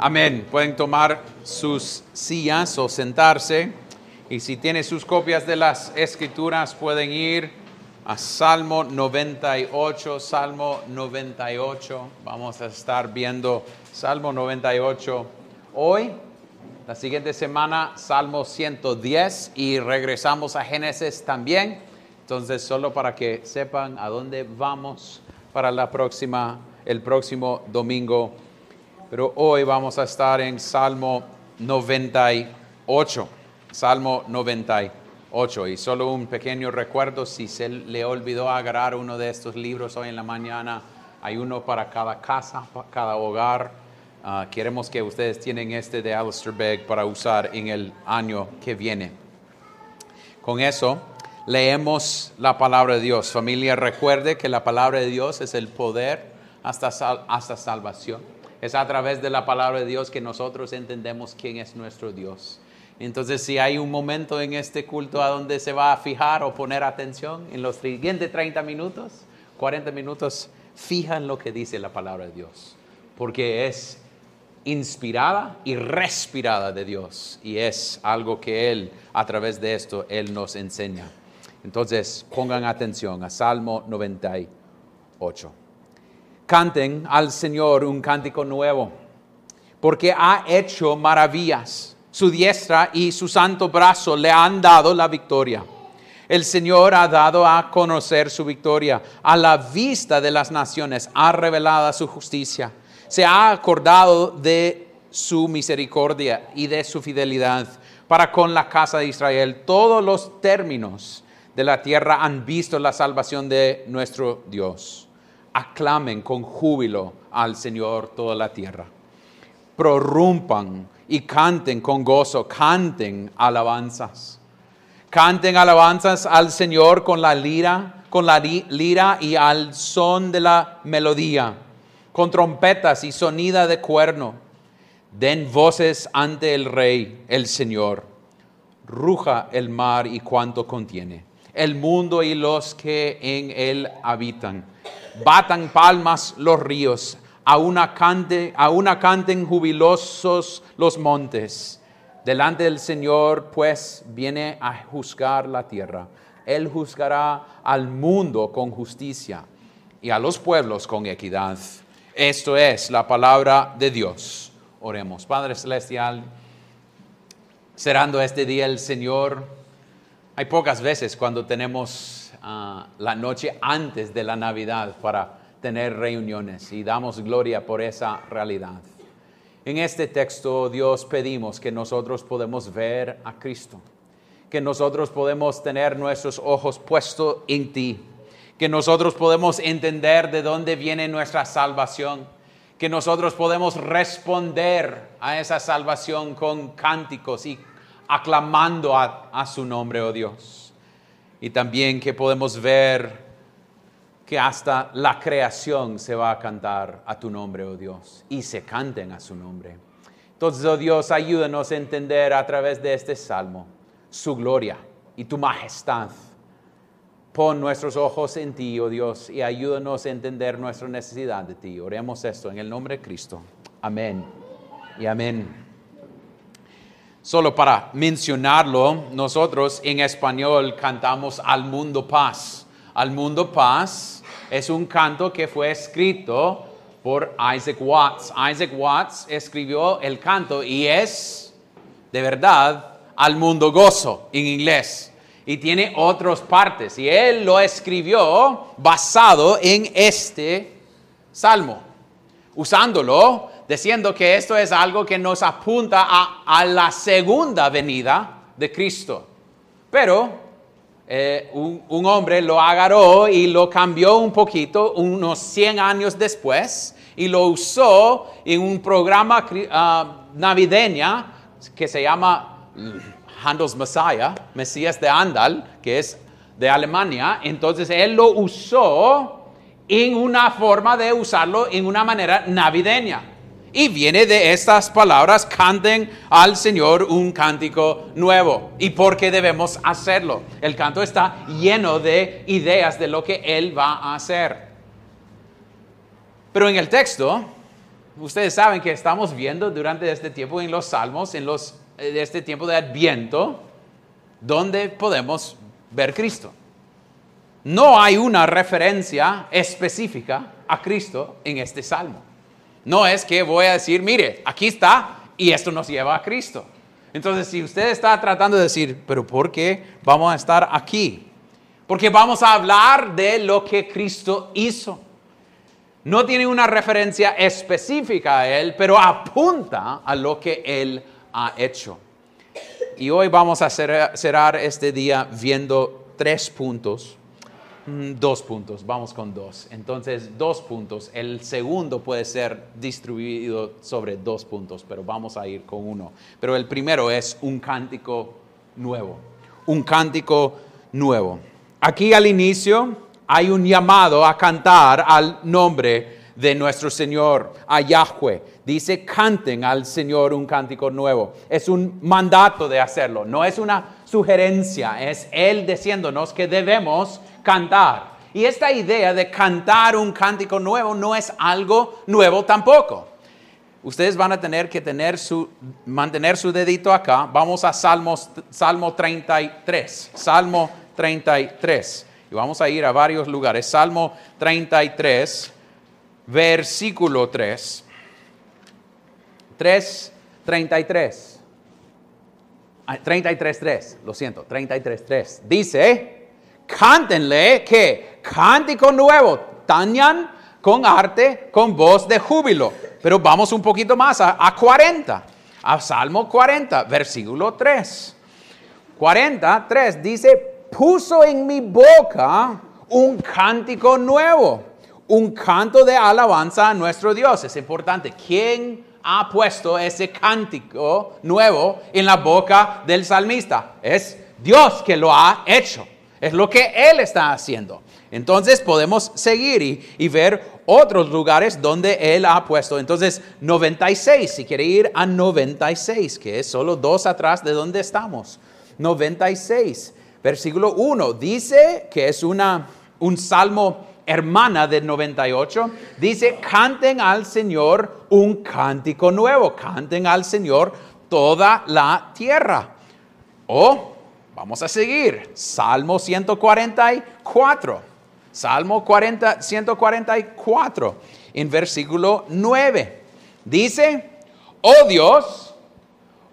Amén. Pueden tomar sus sillas o sentarse. Y si tienen sus copias de las escrituras, pueden ir a Salmo 98, Salmo 98. Vamos a estar viendo Salmo 98 hoy. La siguiente semana, Salmo 110 y regresamos a Génesis también. Entonces, solo para que sepan a dónde vamos para la próxima, el próximo domingo pero hoy vamos a estar en Salmo 98. Salmo 98. Y solo un pequeño recuerdo, si se le olvidó agarrar uno de estos libros hoy en la mañana, hay uno para cada casa, para cada hogar. Ah, queremos que ustedes tienen este de Alistair Begg para usar en el año que viene. Con eso, leemos la palabra de Dios. Familia, recuerde que la palabra de Dios es el poder hasta, hasta salvación es a través de la palabra de Dios que nosotros entendemos quién es nuestro Dios. Entonces, si hay un momento en este culto a donde se va a fijar o poner atención en los siguientes 30 minutos, 40 minutos, fija lo que dice la palabra de Dios, porque es inspirada y respirada de Dios y es algo que Él, a través de esto, Él nos enseña. Entonces, pongan atención a Salmo 98 canten al Señor un cántico nuevo, porque ha hecho maravillas. Su diestra y su santo brazo le han dado la victoria. El Señor ha dado a conocer su victoria. A la vista de las naciones ha revelado su justicia. Se ha acordado de su misericordia y de su fidelidad para con la casa de Israel. Todos los términos de la tierra han visto la salvación de nuestro Dios aclamen con júbilo al Señor toda la tierra. Prorrumpan y canten con gozo, canten alabanzas. Canten alabanzas al Señor con la lira, con la lira y al son de la melodía, con trompetas y sonida de cuerno. Den voces ante el Rey, el Señor. Ruja el mar y cuanto contiene, el mundo y los que en él habitan batan palmas los ríos, a una, cante, a canten jubilosos los montes. Delante del Señor, pues, viene a juzgar la tierra. Él juzgará al mundo con justicia y a los pueblos con equidad. Esto es la palabra de Dios. Oremos. Padre Celestial, cerrando este día el Señor, hay pocas veces cuando tenemos la noche antes de la Navidad para tener reuniones y damos gloria por esa realidad. En este texto, Dios, pedimos que nosotros podemos ver a Cristo, que nosotros podemos tener nuestros ojos puestos en ti, que nosotros podemos entender de dónde viene nuestra salvación, que nosotros podemos responder a esa salvación con cánticos y aclamando a, a su nombre, oh Dios y también que podemos ver que hasta la creación se va a cantar a tu nombre, oh Dios, y se canten a su nombre. Entonces, oh Dios, ayúdanos a entender a través de este salmo su gloria y tu majestad. Pon nuestros ojos en ti, oh Dios, y ayúdanos a entender nuestra necesidad de ti. Oremos esto en el nombre de Cristo. Amén y amén. Solo para mencionarlo, nosotros en español cantamos Al mundo paz. Al mundo paz es un canto que fue escrito por Isaac Watts. Isaac Watts escribió el canto y es, de verdad, Al mundo gozo en inglés. Y tiene otras partes. Y él lo escribió basado en este salmo, usándolo diciendo que esto es algo que nos apunta a, la segunda venida de Cristo. Pero eh, un, hombre lo agarró y lo cambió un poquito unos 100 años después y lo usó en un programa uh, navideño que se llama Handel's Messiah, Mesías de Andal, que es de Alemania. Entonces él lo usó en una forma de usarlo en una manera navideña. Y viene de estas palabras, canten al Señor un cántico nuevo. ¿Y por qué debemos hacerlo? El canto está lleno de ideas de lo que Él va a hacer. Pero en el texto ustedes saben que estamos viendo durante este tiempo en los salmos, en los, de este tiempo de Adviento, donde podemos ver Cristo. No hay una referencia específica a Cristo en este salmo. No es que voy a decir, mire, aquí está y esto nos lleva a Cristo. Entonces, si usted está tratando de decir, pero ¿por qué vamos a estar aquí? Porque vamos a hablar de lo que Cristo hizo. No tiene una referencia específica a Él, pero apunta a lo que Él ha hecho. Y hoy vamos a cerrar este día viendo tres puntos dos puntos, vamos con dos. Entonces, dos puntos. El segundo puede ser distribuido sobre dos puntos, pero vamos a ir con uno. Pero el primero es un cántico nuevo. Un cántico nuevo. Aquí al inicio hay un llamado a cantar al nombre de nuestro Señor, a Yahweh. Dice, canten al Señor un cántico nuevo. Es un mandato de hacerlo, no es una sugerencia, es Él diciéndonos que debemos cantar. Y esta idea de cantar un cántico nuevo no es algo nuevo tampoco. Ustedes van a tener que tener su, mantener su dedito acá. Vamos a Salmos, Salmo 33. Salmo 33. Y vamos a ir a varios lugares. Salmo 33, versículo 3. 3, 33. 33, 3. Lo siento, 33, 3. Dice cántenle que cántico nuevo, tañan con arte, con voz de júbilo. Pero vamos un poquito más a, a 40, a Salmo 40, versículo 3. 43 dice, puso en mi boca un cántico nuevo, un canto de alabanza a nuestro Dios. Es importante. ¿Quién ha puesto ese cántico nuevo en la boca del salmista? Es Dios que lo ha hecho. Es lo que Él está haciendo. Entonces podemos seguir y, ver otros lugares donde Él ha puesto. Entonces, 96, si quiere ir a 96, que es solo dos atrás de donde estamos. 96, versículo 1, dice que es una, un salmo hermana del 98, dice, canten al Señor un cántico nuevo, canten al Señor toda la tierra. O Vamos a seguir. Salmo 144. Salmo 40, 144, en versículo 9. Dice, oh Dios,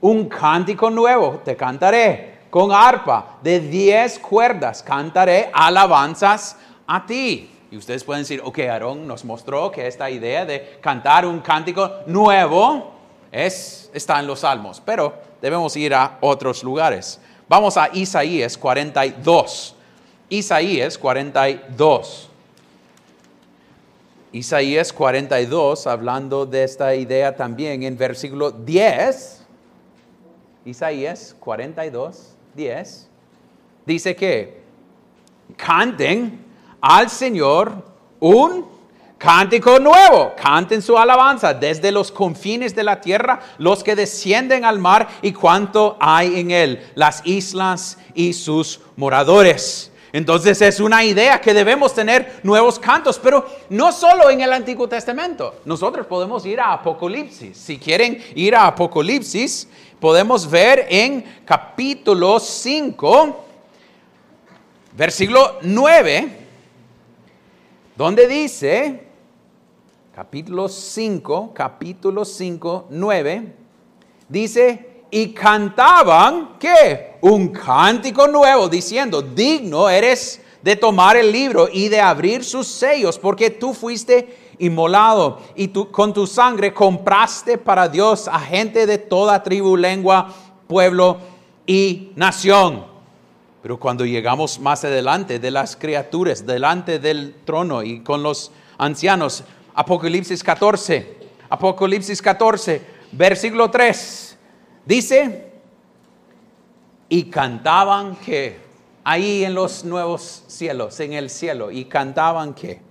un cántico nuevo te cantaré con arpa de diez cuerdas, cantaré alabanzas a ti. Y ustedes pueden decir, ok, Aarón nos mostró que esta idea de cantar un cántico nuevo es, está en los salmos, pero debemos ir a otros lugares. Vamos a Isaías 42. Isaías 42. Isaías 42, hablando de esta idea también en versículo 10. Isaías 42, 10. Dice que canten al Señor un Cántico nuevo, canten su alabanza desde los confines de la tierra, los que descienden al mar y cuanto hay en él, las islas y sus moradores. Entonces es una idea que debemos tener nuevos cantos, pero no solo en el Antiguo Testamento. Nosotros podemos ir a Apocalipsis. Si quieren ir a Apocalipsis, podemos ver en capítulo 5, versículo 9, donde dice, capítulo 5, capítulo 5, 9, dice, y cantaban, ¿qué? Un cántico nuevo diciendo, digno eres de tomar el libro y de abrir sus sellos, porque tú fuiste inmolado y tú con tu sangre compraste para Dios a gente de toda tribu, lengua, pueblo y nación. Pero cuando llegamos más adelante de las criaturas, delante del trono y con los ancianos, Apocalipsis 14, Apocalipsis 14, versículo 3, dice, y cantaban que, ahí en los nuevos cielos, en el cielo, y cantaban que,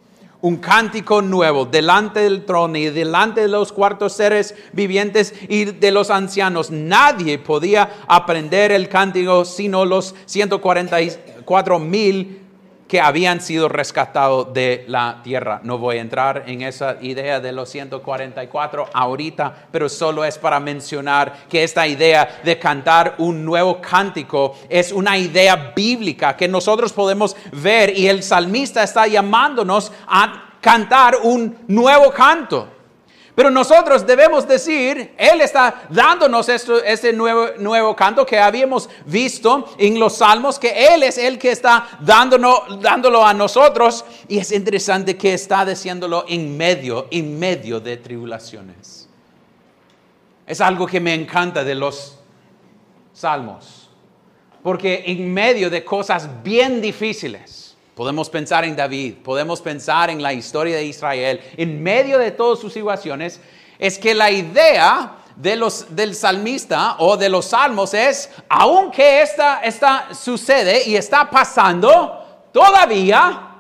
un cántico nuevo delante del trono y delante de los cuartos seres vivientes y de los ancianos. Nadie podía aprender el cántico sino los 144 mil que habían sido rescatados de la tierra. No voy a entrar en esa idea de los 144 ahorita, pero solo es para mencionar que esta idea de cantar un nuevo cántico es una idea bíblica que nosotros podemos ver y el salmista está llamándonos a cantar un nuevo canto. Pero nosotros debemos decir, Él está dándonos esto, este nuevo, nuevo canto que habíamos visto en los salmos, que Él es el que está dándonos, dándolo a nosotros. Y es interesante que está diciéndolo en medio, en medio de tribulaciones. Es algo que me encanta de los salmos, porque en medio de cosas bien difíciles, Podemos pensar en David, podemos pensar en la historia de Israel, en medio de todas sus situaciones, es que la idea de los, del salmista o de los salmos es, aunque esta, esta sucede y está pasando, todavía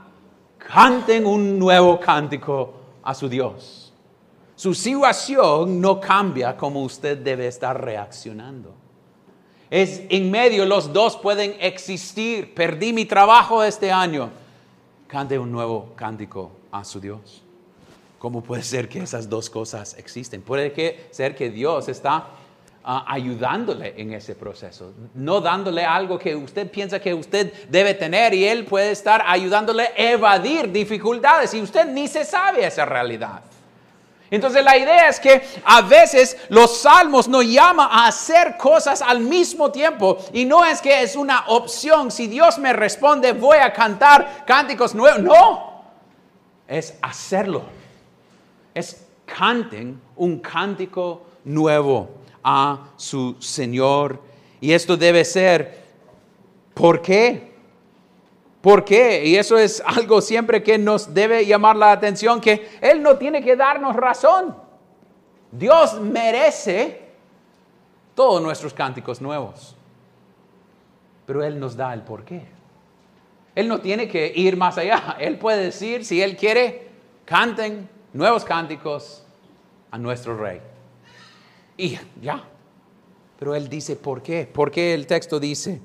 canten un nuevo cántico a su Dios. Su situación no cambia como usted debe estar reaccionando. Es en medio, los dos pueden existir. Perdí mi trabajo este año. Cante un nuevo cántico a su Dios. ¿Cómo puede ser que esas dos cosas existen? Puede que ser que Dios está ah, ayudándole en ese proceso, no dándole algo que usted piensa que usted debe tener y Él puede estar ayudándole a evadir dificultades y usted ni se sabe esa realidad. Entonces la idea es que a veces los salmos nos llaman a hacer cosas al mismo tiempo y no es que es una opción, si Dios me responde voy a cantar cánticos nuevos, no, es hacerlo, es canten un cántico nuevo a su Señor. Y esto debe ser, ¿por qué? ¿Por qué? Y eso es algo siempre que nos debe llamar la atención, que Él no tiene que darnos razón. Dios merece todos nuestros cánticos nuevos. Pero Él nos da el por qué. Él no tiene que ir más allá. Él puede decir, si Él quiere, canten nuevos cánticos a nuestro Rey. Y ya. Pero Él dice, ¿por qué? ¿Por qué el texto dice?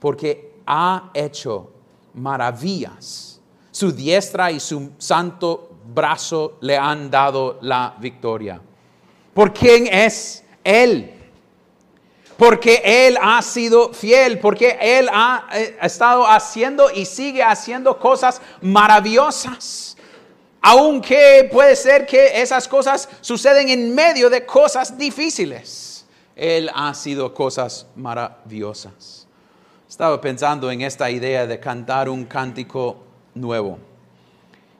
Porque ha hecho maravillas. Su diestra y su santo brazo le han dado la victoria. ¿Por quién es Él? Porque Él ha sido fiel, porque Él ha eh, estado haciendo y sigue haciendo cosas maravillosas. Aunque puede ser que esas cosas suceden en medio de cosas difíciles, Él ha sido cosas maravillosas. Estaba pensando en esta idea de cantar un cántico nuevo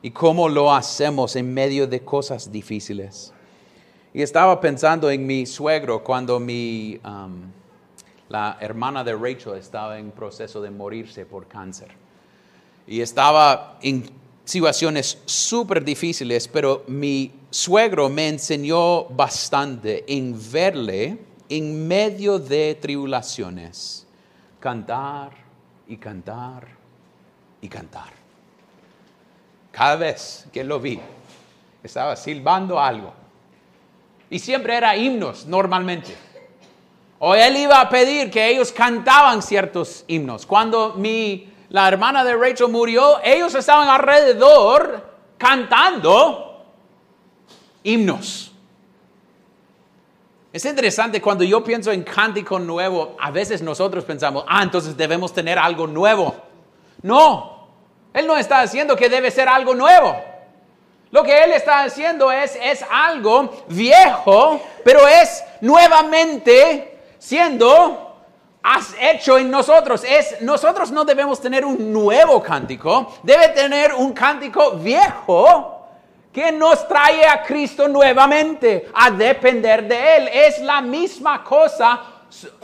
y cómo lo hacemos en medio de cosas difíciles. Y estaba pensando en mi suegro cuando mi, um, la hermana de Rachel estaba en proceso de morirse por cáncer. Y estaba en situaciones súper difíciles, pero mi suegro me enseñó bastante en verle en medio de tribulaciones cantar y cantar y cantar. Cada vez que lo vi, estaba silbando algo. Y siempre era himnos normalmente. O él iba a pedir que ellos cantaban ciertos himnos. Cuando mi, la hermana de Rachel murió, ellos estaban alrededor cantando himnos. Es interesante cuando yo pienso en cántico nuevo, a veces nosotros pensamos, ah, entonces debemos tener algo nuevo. No, Él no está diciendo que debe ser algo nuevo. Lo que Él está haciendo es, es algo viejo, pero es nuevamente siendo hecho en nosotros. Es, nosotros no debemos tener un nuevo cántico, debe tener un cántico viejo que nos trae a Cristo nuevamente a depender de Él. Es la misma cosa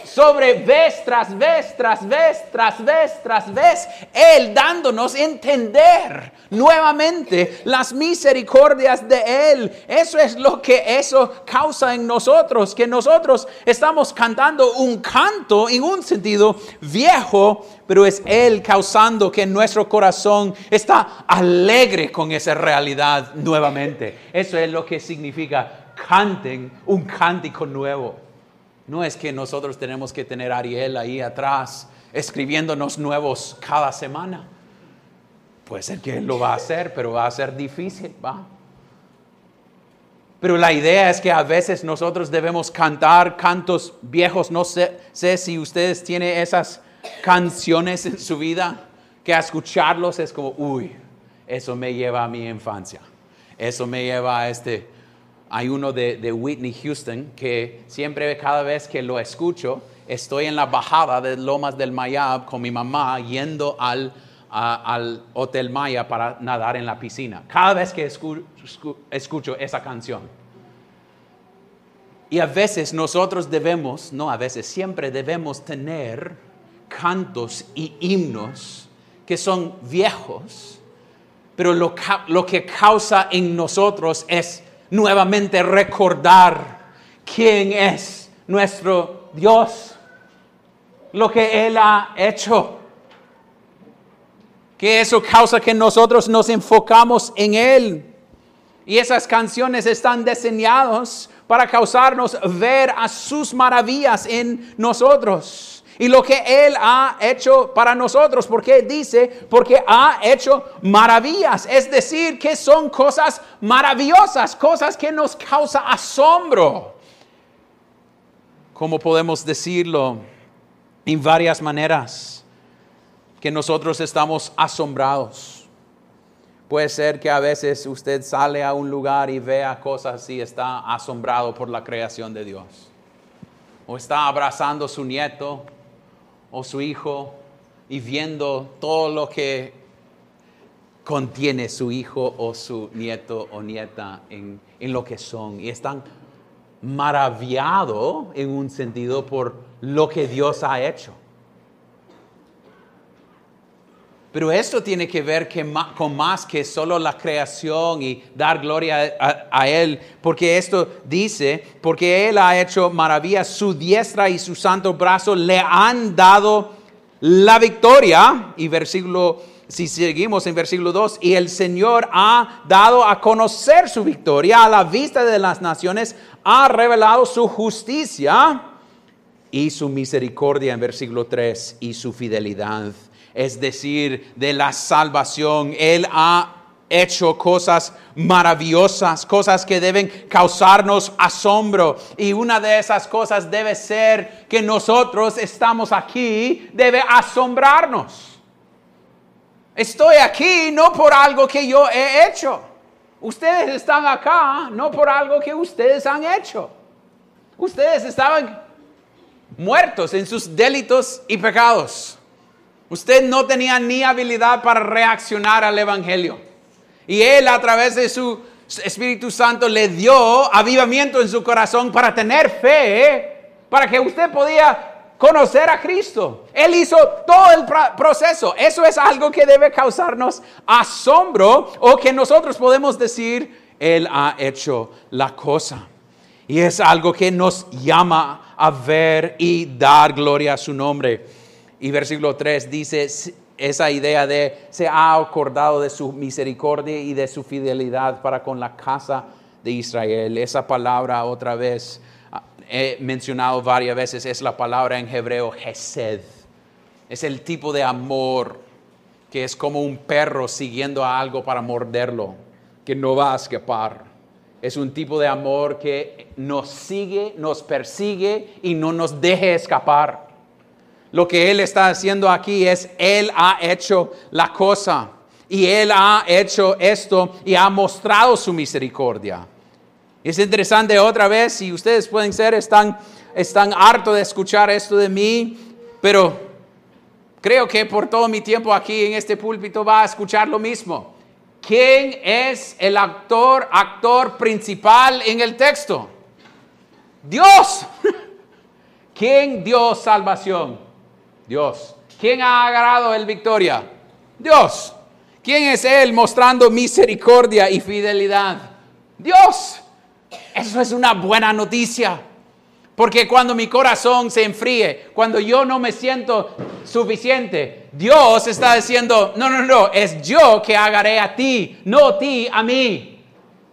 sobre vez tras vez, tras vez, tras vez, tras vez, Él dándonos entender nuevamente las misericordias de Él. Eso es lo que eso causa en nosotros, que nosotros estamos cantando un canto en un sentido viejo, pero es Él causando que nuestro corazón está alegre con esa realidad nuevamente. Eso es lo que significa canten un cántico nuevo. No es que nosotros tenemos que tener a Ariel ahí atrás escribiéndonos nuevos cada semana. Puede ser que Él lo va a hacer, pero va a ser difícil, ¿va? Pero la idea es que a veces nosotros debemos cantar cantos viejos. No sé, sé si ustedes tienen esas canciones en su vida que a escucharlos es como, uy, eso me lleva a mi infancia. Eso me lleva a este... Hay uno de, Whitney Houston que siempre, cada vez que lo escucho, estoy en la bajada de Lomas del Mayab con mi mamá yendo al, al Hotel Maya para nadar en la piscina. Cada vez que escucho esa canción. Y a veces nosotros debemos, no a veces, siempre debemos tener cantos y himnos que son viejos, pero lo, que causa en nosotros es nuevamente recordar quién es nuestro Dios, lo que Él ha hecho. Que eso causa que nosotros nos enfocamos en Él. Y esas canciones están diseñadas para causarnos ver a sus maravillas en nosotros y lo que Él ha hecho para nosotros, porque dice, porque ha hecho maravillas, es decir, que son cosas maravillosas, cosas que nos causa asombro. ¿Cómo podemos decirlo? En varias maneras, que nosotros estamos asombrados. Puede ser que a veces usted sale a un lugar y vea cosas y está asombrado por la creación de Dios. O está abrazando a su nieto o su hijo y viendo todo lo que contiene su hijo o su nieto o nieta en, lo que son. Y están maravillados en un sentido por lo que Dios ha hecho. Pero esto tiene que ver con más que solo la creación y dar gloria a, Él, porque esto dice, porque Él ha hecho maravillas, su diestra y su santo brazo le han dado la victoria. Y versículo, si seguimos en versículo 2, y el Señor ha dado a conocer su victoria a la vista de las naciones, ha revelado su justicia y su misericordia en versículo 3 y su fidelidad es decir, de la salvación. Él ha hecho cosas maravillosas, cosas que deben causarnos asombro. Y una de esas cosas debe ser que nosotros estamos aquí, debe asombrarnos. Estoy aquí no por algo que yo he hecho. Ustedes están acá no por algo que ustedes han hecho. Ustedes estaban muertos en sus delitos y pecados. Usted no tenía ni habilidad para reaccionar al Evangelio. Y Él a través de su Espíritu Santo le dio avivamiento en su corazón para tener fe, para que usted podía conocer a Cristo. Él hizo todo el proceso. Eso es algo que debe causarnos asombro o que nosotros podemos decir, Él ha hecho la cosa. Y es algo que nos llama a ver y dar gloria a su nombre. Y versículo 3 dice esa idea de se ha acordado de su misericordia y de su fidelidad para con la casa de Israel. Esa palabra otra vez ah, he mencionado varias veces, es la palabra en hebreo Hesed. Es el tipo de amor que es como un perro siguiendo a algo para morderlo, que no va a escapar. Es un tipo de amor que nos sigue, nos persigue y no nos deje escapar. Lo que Él está haciendo aquí es, Él ha hecho la cosa y Él ha hecho esto y ha mostrado su misericordia. Es interesante otra vez, si ustedes pueden ser, están, están hartos de escuchar esto de mí, pero creo que por todo mi tiempo aquí en este púlpito va a escuchar lo mismo. ¿Quién es el actor, actor principal en el texto? Dios. ¿Quién dio salvación? Dios. ¿Quién ha agarrado el victoria? Dios. ¿Quién es Él mostrando misericordia y fidelidad? Dios. Eso es una buena noticia. Porque cuando mi corazón se enfríe, cuando yo no me siento suficiente, Dios está diciendo, no, no, no, es yo que agarré a ti, no ti a mí.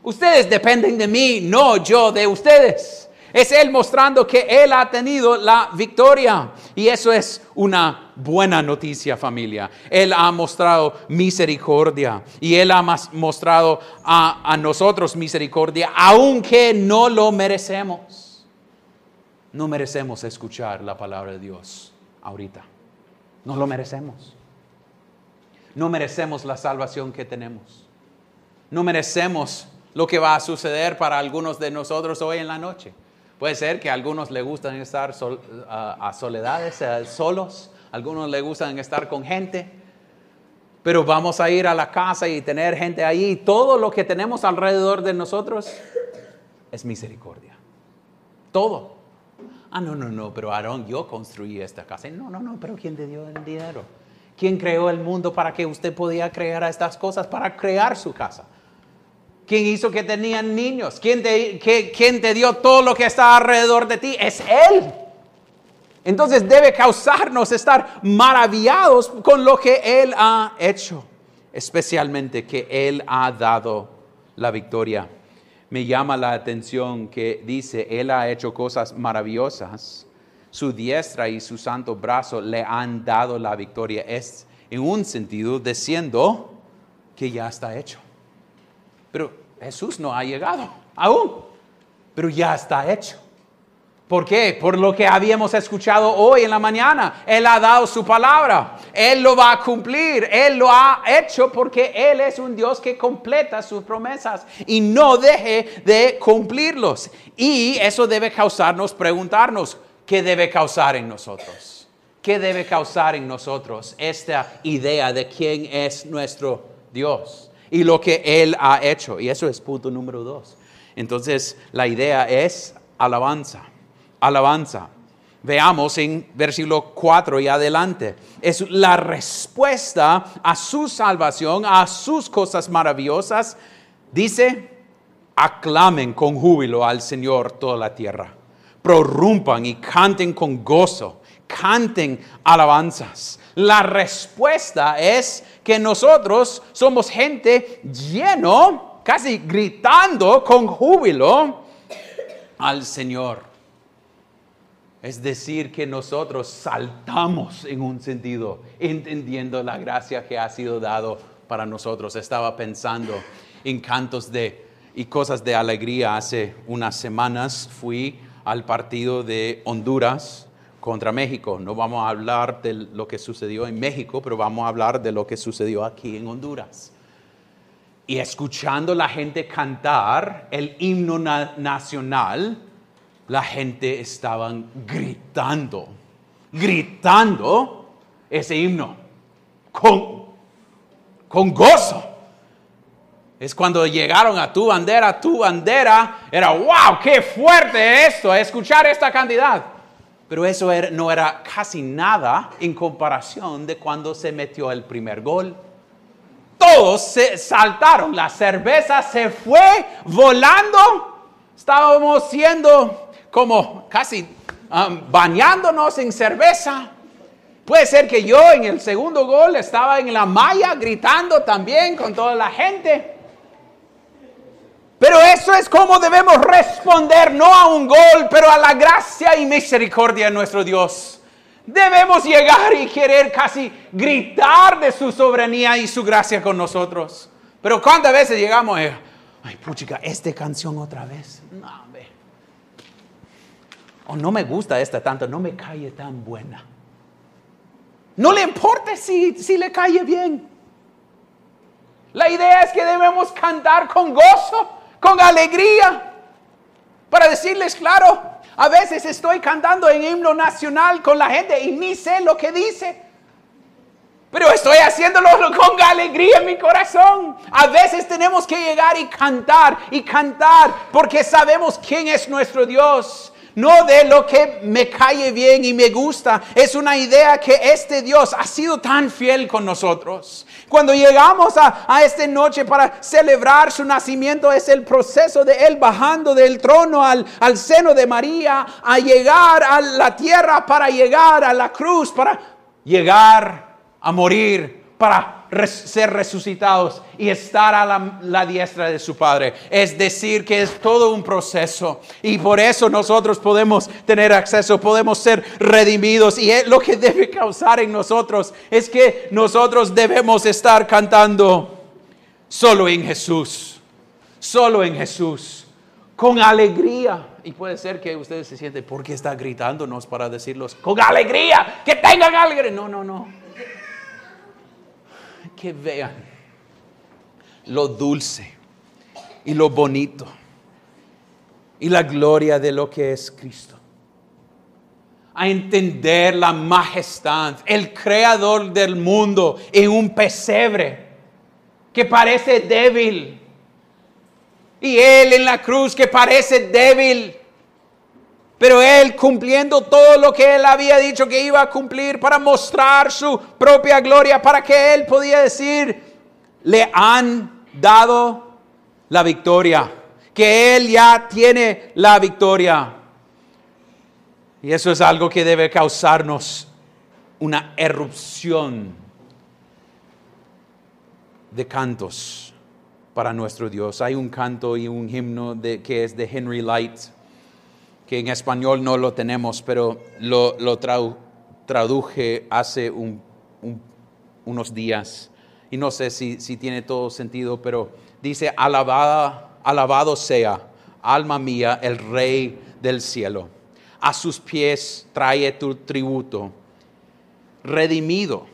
Ustedes dependen de mí, no yo de ustedes. Es Él mostrando que Él ha tenido la victoria. Y eso es una buena noticia familia. Él ha mostrado misericordia y Él ha mostrado a, a nosotros misericordia, aunque no lo merecemos. No merecemos escuchar la palabra de Dios ahorita. No lo merecemos. No merecemos la salvación que tenemos. No merecemos lo que va a suceder para algunos de nosotros hoy en la noche. Puede ser que algunos les gustan estar a, soledades, solos, a algunos les gustan estar con gente, pero vamos a ir a la casa y tener gente ahí. Todo lo que tenemos alrededor de nosotros es misericordia. Todo. Ah, no, no, no, pero Aarón, yo construí esta casa. No, no, no, pero ¿quién te dio el dinero? ¿Quién creó el mundo para que usted podía crear estas cosas? Para crear su casa. ¿Quién hizo que tenían niños? ¿Quién te, ¿Quién te dio todo lo que está alrededor de ti? Es Él. Entonces debe causarnos estar maravillados con lo que Él ha hecho, especialmente que Él ha dado la victoria me llama la atención que dice, Él ha hecho cosas maravillosas, su diestra y su santo brazo le han dado la victoria. Es en un sentido diciendo que ya está hecho. Pero Jesús no ha llegado aún, pero ya está hecho. ¿Por qué? Por lo que habíamos escuchado hoy en la mañana. Él ha dado su palabra. Él lo va a cumplir. Él lo ha hecho porque Él es un Dios que completa sus promesas y no deje de cumplirlos. Y eso debe causarnos preguntarnos, ¿qué debe causar en nosotros? ¿Qué debe causar en nosotros esta idea de quién es nuestro Dios y lo que Él ha hecho? Y eso es punto número dos. Entonces, la idea es alabanza alabanza. Veamos en versículo 4 y adelante. Es la respuesta a su salvación, a sus cosas maravillosas. Dice, aclamen con júbilo al Señor toda la tierra. Prorrumpan y canten con gozo. Canten alabanzas. La respuesta es que nosotros somos gente lleno, casi gritando con júbilo al Señor. Es decir, que nosotros saltamos en un sentido, entendiendo la gracia que ha sido dado para nosotros. Estaba pensando en cantos de y cosas de alegría. Hace unas semanas fui al partido de Honduras contra México. No vamos a hablar de lo que sucedió en México, pero vamos a hablar de lo que sucedió aquí en Honduras. Y escuchando la gente cantar el himno nacional, la gente estaban gritando, gritando ese himno con, con gozo. Es cuando llegaron a tu bandera, tu bandera, era, wow, qué fuerte esto, escuchar esta cantidad. Pero eso no era casi nada en comparación de cuando se metió el primer gol. Todos se saltaron, la cerveza se fue volando. Estábamos siendo como casi um, bañándonos en cerveza. Puede ser que yo en el segundo gol estaba en la malla gritando también con toda la gente. Pero eso es como debemos responder, no a un gol, pero a la gracia y misericordia de nuestro Dios. Debemos llegar y querer casi gritar de su soberanía y su gracia con nosotros. Pero cuántas veces llegamos, y, ay, puchica, esta canción otra vez. No, oh, no me gusta esta tanto, no me cae tan buena. No le importa si, si le cae bien. La idea es que debemos cantar con gozo, con alegría, para decirles, claro, a veces estoy cantando en himno nacional con la gente y ni sé lo que dice. Pero estoy haciéndolo con alegría en mi corazón. A veces tenemos que llegar y cantar y cantar porque sabemos quién es nuestro Dios no de lo que me cae bien y me gusta. Es una idea que este Dios ha sido tan fiel con nosotros. Cuando llegamos a, a esta noche para celebrar su nacimiento, es el proceso de Él bajando del trono al, al seno de María, a llegar a la tierra para llegar a la cruz, para llegar a morir para ser resucitados y estar a la, diestra de su Padre. Es decir, que es todo un proceso y por eso nosotros podemos tener acceso, podemos ser redimidos y lo que debe causar en nosotros es que nosotros debemos estar cantando solo en Jesús, solo en Jesús, con alegría. Y puede ser que ustedes se sienten, ¿por qué está gritándonos para decirlos con alegría? Que tengan alegría. No, no, no que vean lo dulce y lo bonito y la gloria de lo que es Cristo. A entender la majestad, el creador del mundo en un pesebre que parece débil. Y Él en la cruz que parece débil pero él cumpliendo todo lo que él había dicho que iba a cumplir para mostrar su propia gloria, para que él podía decir, le han dado la victoria, que él ya tiene la victoria. Y eso es algo que debe causarnos una erupción de cantos para nuestro Dios. Hay un canto y un himno que es de Henry Light que en español no lo tenemos, pero lo, traduje hace unos días. Y no sé si, tiene todo sentido, pero dice, alabada, alabado sea, alma mía, el rey del cielo. A sus pies trae tu tributo, redimido,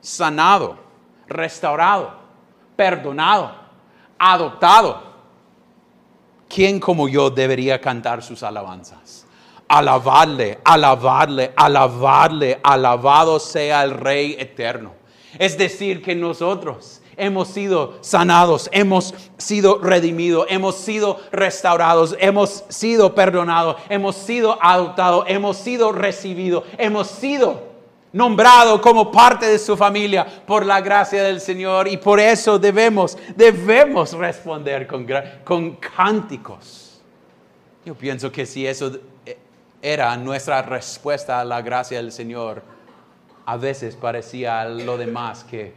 sanado, restaurado, perdonado, adoptado ¿quién como yo debería cantar sus alabanzas? Alabarle, alabarle, alabarle, alabado sea el Rey eterno. Es decir, que nosotros hemos sido sanados, hemos sido redimidos, hemos sido restaurados, hemos sido perdonados, hemos sido adoptados, hemos sido recibidos, hemos sido nombrado como parte de su familia por la gracia del Señor y por eso debemos, debemos responder con, con cánticos. Yo pienso que si eso era nuestra respuesta a la gracia del Señor, a veces parecía lo demás que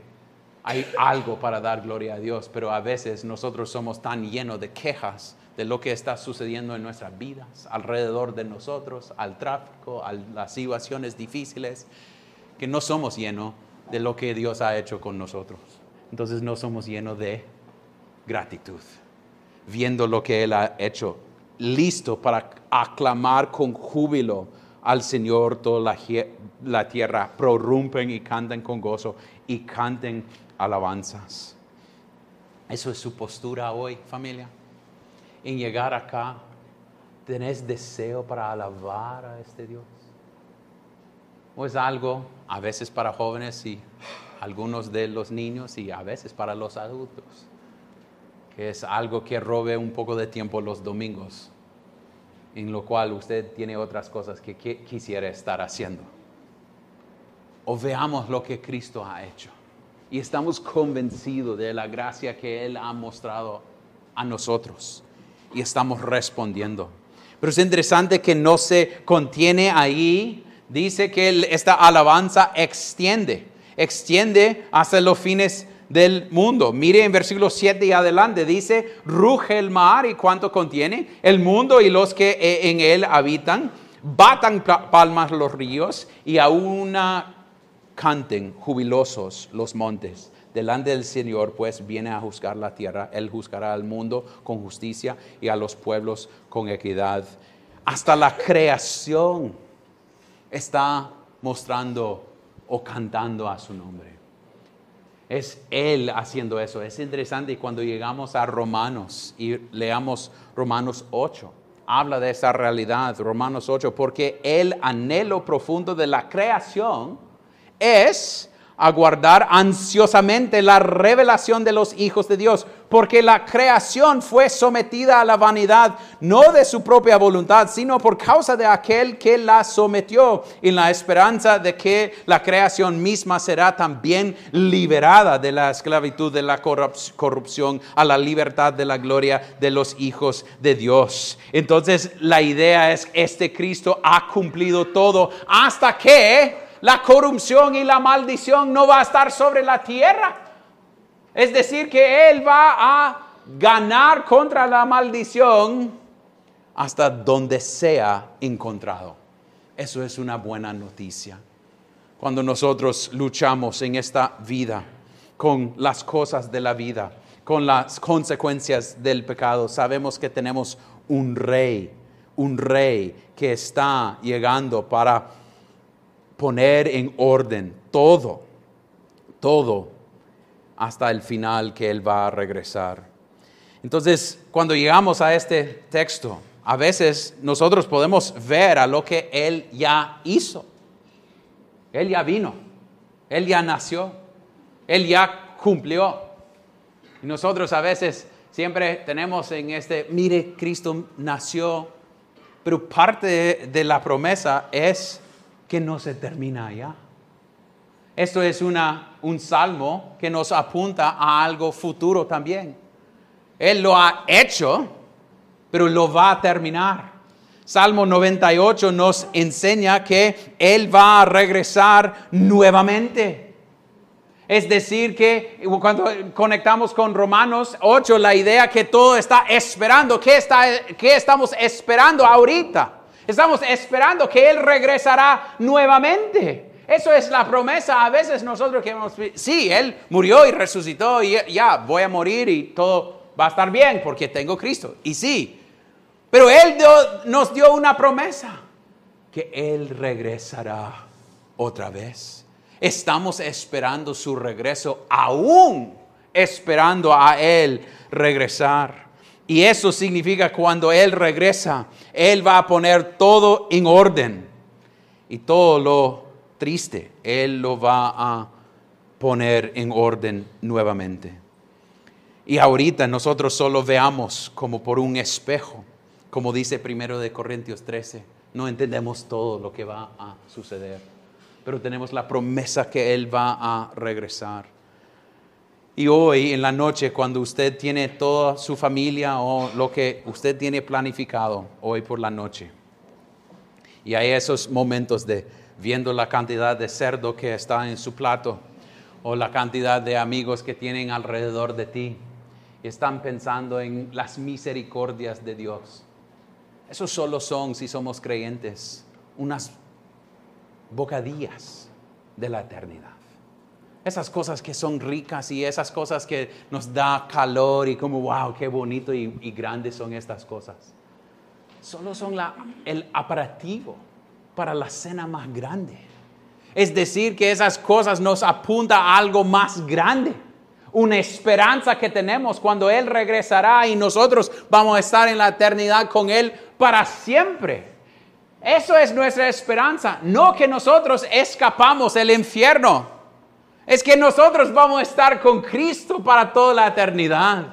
hay algo para dar gloria a Dios, pero a veces nosotros somos tan llenos de quejas de lo que está sucediendo en nuestras vidas, alrededor de nosotros, al tráfico, a las situaciones difíciles, que no somos llenos de lo que Dios ha hecho con nosotros. Entonces no somos llenos de gratitud, viendo lo que Él ha hecho, listo para aclamar con júbilo al Señor toda la, tierra, prorrumpen y canten con gozo y canten alabanzas. Eso es su postura hoy, familia. En llegar acá, ¿tenés deseo para alabar a este Dios? ¿O es algo a veces para jóvenes y algunos de los niños y a veces para los adultos, que es algo que robe un poco de tiempo los domingos, en lo cual usted tiene otras cosas que quisiera estar haciendo. O veamos lo que Cristo ha hecho y estamos convencidos de la gracia que Él ha mostrado a nosotros y estamos respondiendo. Pero es interesante que no se contiene ahí dice que esta alabanza extiende, extiende hasta los fines del mundo. Mire en versículo 7 y adelante, dice, ruge el mar y cuánto contiene, el mundo y los que e, en él habitan, batan palmas los ríos y aún canten jubilosos los montes. Delante del Señor, pues, viene a juzgar la tierra. Él juzgará al mundo con justicia y a los pueblos con equidad. Hasta la creación está mostrando o cantando a su nombre. Es Él haciendo eso. Es interesante cuando llegamos a Romanos y leamos Romanos 8. Habla de esa realidad, Romanos 8, porque el anhelo profundo de la creación es aguardar ansiosamente la revelación de los hijos de Dios, porque la creación fue sometida a la vanidad, no de su propia voluntad, sino por causa de aquel que la sometió, en la esperanza de que la creación misma será también liberada de la esclavitud de la corrupción a la libertad de la gloria de los hijos de Dios. Entonces la idea es, este Cristo ha cumplido todo hasta que la corrupción y la maldición no va a estar sobre la tierra. Es decir, que Él va a ganar contra la maldición hasta donde sea encontrado. Eso es una buena noticia. Cuando nosotros luchamos en esta vida con las cosas de la vida, con las consecuencias del pecado, sabemos que tenemos un rey, un rey que está llegando para poner en orden todo, todo, hasta el final que Él va a regresar. Entonces, cuando llegamos a este texto, a veces nosotros podemos ver a lo que Él ya hizo. Él ya vino, Él ya nació, Él ya cumplió. Y nosotros a veces siempre tenemos en este, mire, Cristo nació, pero parte de la promesa es que no se termina ya. Esto es una, un salmo que nos apunta a algo futuro también. Él lo ha hecho, pero lo va a terminar. Salmo 98 nos enseña que Él va a regresar nuevamente. Es decir, que cuando conectamos con Romanos 8, la idea que todo está esperando, ¿qué, está, qué estamos esperando ahorita? Estamos esperando que Él regresará nuevamente. Eso es la promesa. A veces nosotros queremos, sí, Él murió y resucitó y ya voy a morir y todo va a estar bien porque tengo Cristo. Y sí, pero Él nos dio una promesa, que Él regresará otra vez. Estamos esperando su regreso, aún esperando a Él regresar. Y eso significa cuando Él regresa, Él va a poner todo en orden. Y todo lo triste, Él lo va a poner en orden nuevamente. Y ahorita nosotros solo veamos como por un espejo, como dice primero de Corintios 13, no entendemos todo lo que va a suceder, pero tenemos la promesa que Él va a regresar. Y hoy en la noche, cuando usted tiene toda su familia o lo que usted tiene planificado hoy por la noche, y hay esos momentos de viendo la cantidad de cerdo que está en su plato o la cantidad de amigos que tienen alrededor de ti, y están pensando en las misericordias de Dios. Esos solo son, si somos creyentes, unas bocadillas de la eternidad. Esas cosas que son ricas y esas cosas que nos da calor y como, wow, qué bonito y, grandes son estas cosas. Solo son el aperitivo para la cena más grande. Es decir, que esas cosas nos apuntan a algo más grande. Una esperanza que tenemos cuando Él regresará y nosotros vamos a estar en la eternidad con Él para siempre. Eso es nuestra esperanza. No que nosotros escapamos del infierno es que nosotros vamos a estar con Cristo para toda la eternidad.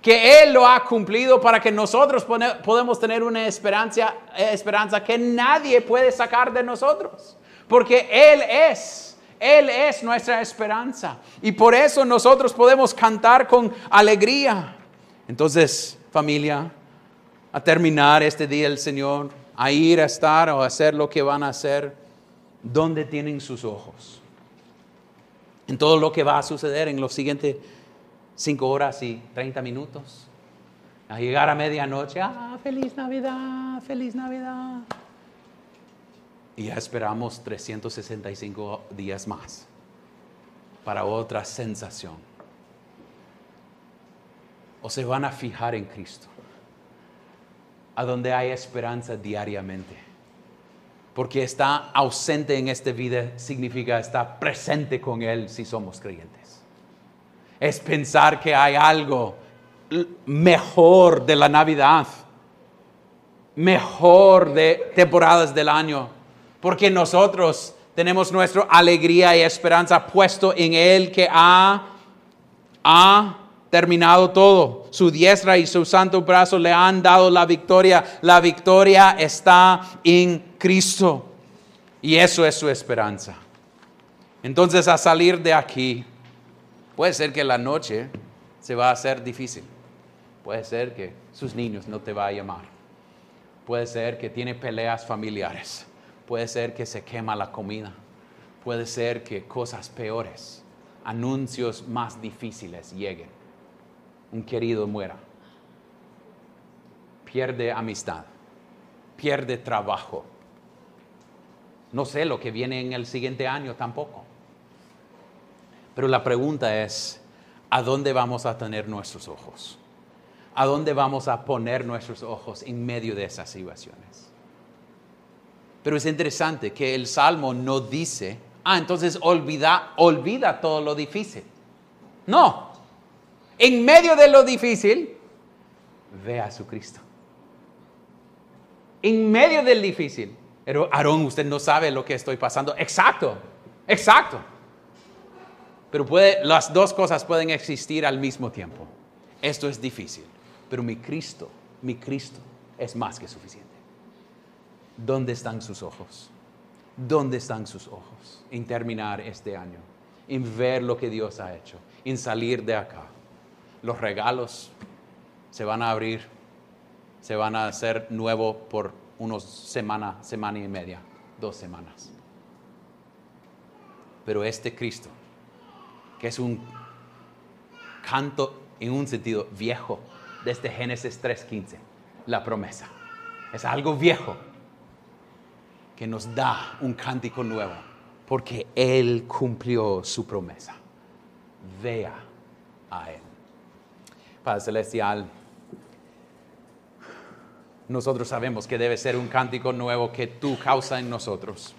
Que Él lo ha cumplido para que nosotros podemos tener una esperanza, esperanza que nadie puede sacar de nosotros. Porque Él es, Él es nuestra esperanza. Y por eso nosotros podemos cantar con alegría. Entonces, familia, a terminar este día el Señor, a ir a estar o a hacer lo que van a hacer, ¿dónde tienen sus ojos? En todo lo que va a suceder en los siguientes cinco horas y 30 minutos. A llegar a medianoche, ah, feliz Navidad, feliz Navidad. Y ya esperamos 365 días más para otra sensación. O se van a fijar en Cristo, a donde hay esperanza diariamente porque está ausente en esta vida significa estar presente con Él si somos creyentes. Es pensar que hay algo mejor de la Navidad, mejor de temporadas del año, porque nosotros tenemos nuestra alegría y esperanza puesto en Él que ha, ha terminado todo. Su diestra y su santo brazo le han dado la victoria. La victoria está en Cristo. Y eso es su esperanza. Entonces, a salir de aquí, puede ser que la noche se va a hacer difícil. Puede ser que sus niños no te va a llamar. Puede ser que tiene peleas familiares. Puede ser que se quema la comida. puede ser que cosas peores, anuncios más difíciles lleguen. Un querido muera, pierde amistad, pierde trabajo. No sé lo que viene en el siguiente año tampoco. Pero la pregunta es, ¿a dónde vamos a tener nuestros ojos? ¿A dónde vamos a poner nuestros ojos en medio de esas situaciones? Pero es interesante que el Salmo no dice, ah, entonces olvida, olvida todo lo difícil. No, en medio de lo difícil, ve a su Cristo. En medio del difícil. Pero Aarón, usted no sabe lo que estoy pasando. Exacto, exacto. Pero puede, las dos cosas pueden existir al mismo tiempo. Esto es difícil, pero mi Cristo, mi Cristo es más que suficiente. ¿Dónde están sus ojos? ¿Dónde están sus ojos en terminar este año? En ver lo que Dios ha hecho, en salir de acá. Los regalos se van a abrir, se van a hacer nuevos por unos semana, semana y media, dos semanas. Pero este Cristo que es un canto en un sentido viejo, desde Génesis 3.15, la promesa. Es algo viejo que nos da un cántico nuevo, porque Él cumplió su promesa. Vea a Él. Padre Celestial, nosotros sabemos que debe ser un cántico nuevo que tú causa en nosotros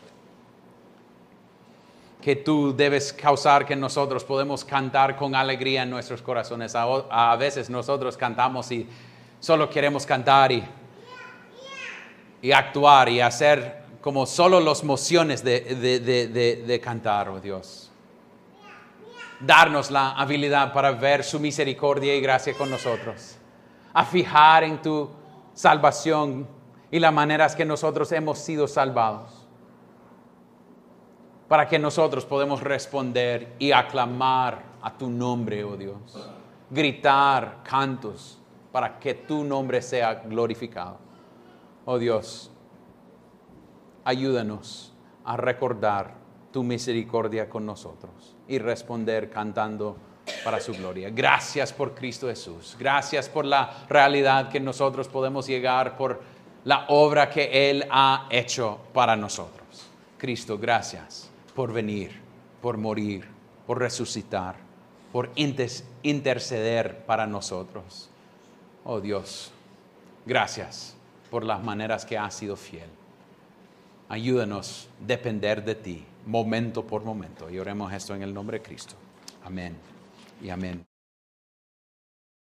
que tú debes causar que nosotros podemos cantar con alegría en nuestros corazones. A, veces nosotros cantamos y solo queremos cantar y, y actuar y hacer como solo las mociones de, de cantar, oh Dios. Darnos la habilidad para ver su misericordia y gracia con nosotros. A fijar en tu salvación y las maneras que nosotros hemos sido salvados para que nosotros podamos responder y aclamar a tu nombre, oh Dios. Gritar cantos para que tu nombre sea glorificado. Oh Dios, ayúdanos a recordar tu misericordia con nosotros y responder cantando para su gloria. Gracias por Cristo Jesús. Gracias por la realidad que nosotros podemos llegar por la obra que Él ha hecho para nosotros. Cristo, gracias por venir, por morir, por resucitar, por interceder para nosotros. Oh Dios, gracias por las maneras que has sido fiel. Ayúdanos a depender de ti, momento por momento. Y oremos esto en el nombre de Cristo. Amén y amén.